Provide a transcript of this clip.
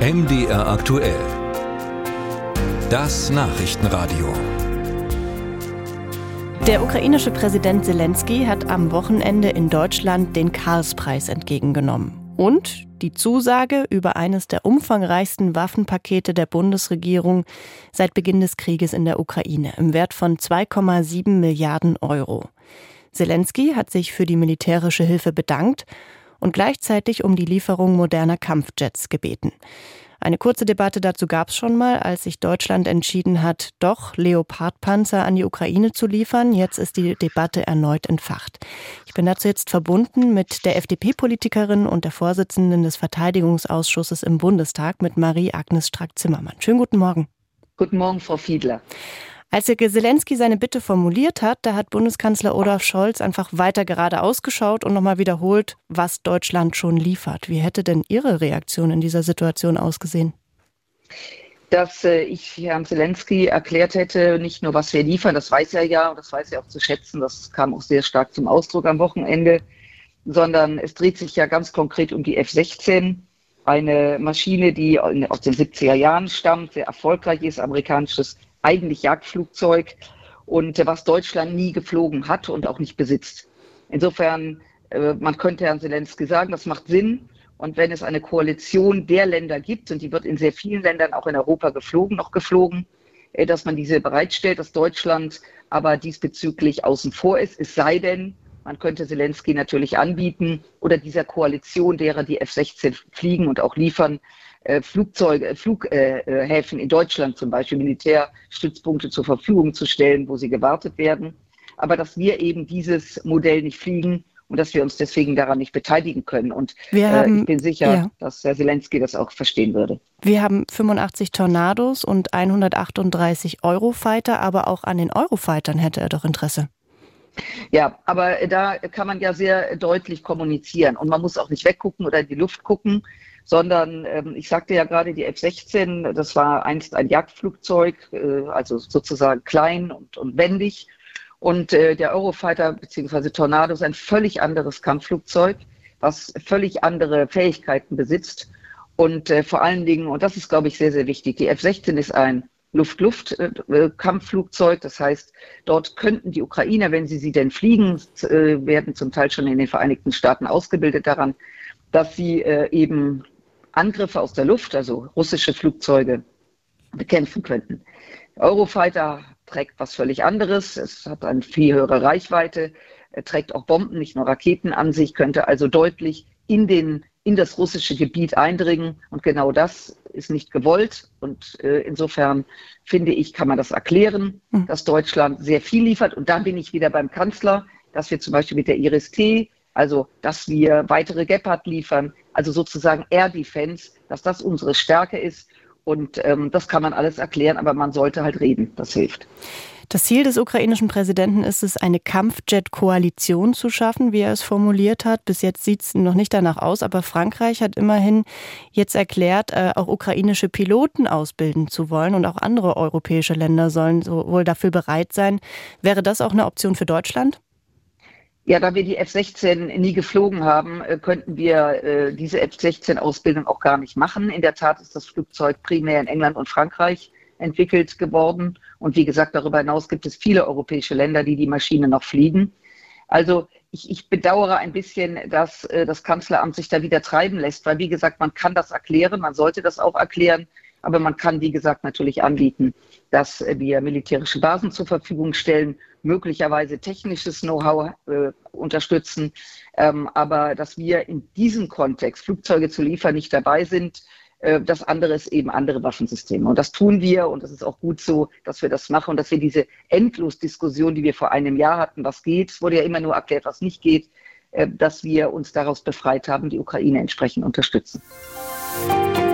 MDR aktuell. Das Nachrichtenradio. Der ukrainische Präsident Zelensky hat am Wochenende in Deutschland den Karlspreis entgegengenommen. Und die Zusage über eines der umfangreichsten Waffenpakete der Bundesregierung seit Beginn des Krieges in der Ukraine im Wert von 2,7 Milliarden Euro. Zelensky hat sich für die militärische Hilfe bedankt und gleichzeitig um die Lieferung moderner Kampfjets gebeten. Eine kurze Debatte dazu gab es schon mal, als sich Deutschland entschieden hat, doch Leopardpanzer an die Ukraine zu liefern. Jetzt ist die Debatte erneut entfacht. Ich bin dazu jetzt verbunden mit der FDP-Politikerin und der Vorsitzenden des Verteidigungsausschusses im Bundestag, mit Marie-Agnes Strack-Zimmermann. Schönen guten Morgen. Guten Morgen, Frau Fiedler. Als Herr Zelensky seine Bitte formuliert hat, da hat Bundeskanzler Olaf Scholz einfach weiter gerade ausgeschaut und nochmal wiederholt, was Deutschland schon liefert. Wie hätte denn Ihre Reaktion in dieser Situation ausgesehen? Dass äh, ich Herrn Zelensky erklärt hätte, nicht nur was wir liefern, das weiß er ja und das weiß er auch zu schätzen, das kam auch sehr stark zum Ausdruck am Wochenende, sondern es dreht sich ja ganz konkret um die F-16, eine Maschine, die aus den 70er Jahren stammt, sehr erfolgreich ist, amerikanisches eigentlich Jagdflugzeug und äh, was Deutschland nie geflogen hat und auch nicht besitzt. Insofern, äh, man könnte Herrn Zelensky sagen, das macht Sinn. Und wenn es eine Koalition der Länder gibt, und die wird in sehr vielen Ländern auch in Europa geflogen, noch geflogen, äh, dass man diese bereitstellt, dass Deutschland aber diesbezüglich außen vor ist, es sei denn, man könnte Zelensky natürlich anbieten oder dieser Koalition derer, die F-16 fliegen und auch liefern, äh, Flugzeuge, äh, Flughäfen in Deutschland zum Beispiel, Militärstützpunkte zur Verfügung zu stellen, wo sie gewartet werden. Aber dass wir eben dieses Modell nicht fliegen und dass wir uns deswegen daran nicht beteiligen können. Und haben, äh, ich bin sicher, ja. dass Herr Zelensky das auch verstehen würde. Wir haben 85 Tornados und 138 Eurofighter, aber auch an den Eurofightern hätte er doch Interesse. Ja, aber da kann man ja sehr deutlich kommunizieren und man muss auch nicht weggucken oder in die Luft gucken, sondern ähm, ich sagte ja gerade, die F-16, das war einst ein Jagdflugzeug, äh, also sozusagen klein und, und wendig. Und äh, der Eurofighter bzw. Tornado ist ein völlig anderes Kampfflugzeug, was völlig andere Fähigkeiten besitzt. Und äh, vor allen Dingen, und das ist, glaube ich, sehr, sehr wichtig, die F-16 ist ein Luft-Luft-Kampfflugzeug. Äh, das heißt, dort könnten die Ukrainer, wenn sie sie denn fliegen, äh, werden zum Teil schon in den Vereinigten Staaten ausgebildet daran, dass sie äh, eben Angriffe aus der Luft, also russische Flugzeuge, bekämpfen könnten. Eurofighter trägt was völlig anderes. Es hat eine viel höhere Reichweite, trägt auch Bomben, nicht nur Raketen an sich, könnte also deutlich in, den, in das russische Gebiet eindringen. Und genau das ist nicht gewollt. Und äh, insofern finde ich, kann man das erklären, mhm. dass Deutschland sehr viel liefert. Und da bin ich wieder beim Kanzler, dass wir zum Beispiel mit der Iris-T also dass wir weitere Gepard liefern, also sozusagen Air Defense, dass das unsere Stärke ist. Und ähm, das kann man alles erklären, aber man sollte halt reden, das hilft. Das Ziel des ukrainischen Präsidenten ist es, eine Kampfjet-Koalition zu schaffen, wie er es formuliert hat. Bis jetzt sieht es noch nicht danach aus, aber Frankreich hat immerhin jetzt erklärt, äh, auch ukrainische Piloten ausbilden zu wollen und auch andere europäische Länder sollen wohl dafür bereit sein. Wäre das auch eine Option für Deutschland? Ja, da wir die F-16 nie geflogen haben, äh, könnten wir äh, diese F-16-Ausbildung auch gar nicht machen. In der Tat ist das Flugzeug primär in England und Frankreich entwickelt geworden. Und wie gesagt, darüber hinaus gibt es viele europäische Länder, die die Maschine noch fliegen. Also ich, ich bedauere ein bisschen, dass äh, das Kanzleramt sich da wieder treiben lässt, weil wie gesagt, man kann das erklären, man sollte das auch erklären. Aber man kann, wie gesagt, natürlich anbieten, dass wir militärische Basen zur Verfügung stellen, möglicherweise technisches Know-how äh, unterstützen. Ähm, aber dass wir in diesem Kontext Flugzeuge zu liefern nicht dabei sind, äh, das andere ist eben andere Waffensysteme. Und das tun wir und das ist auch gut so, dass wir das machen und dass wir diese Endlosdiskussion, die wir vor einem Jahr hatten, was geht, es wurde ja immer nur erklärt, was nicht geht, äh, dass wir uns daraus befreit haben, die Ukraine entsprechend unterstützen. Musik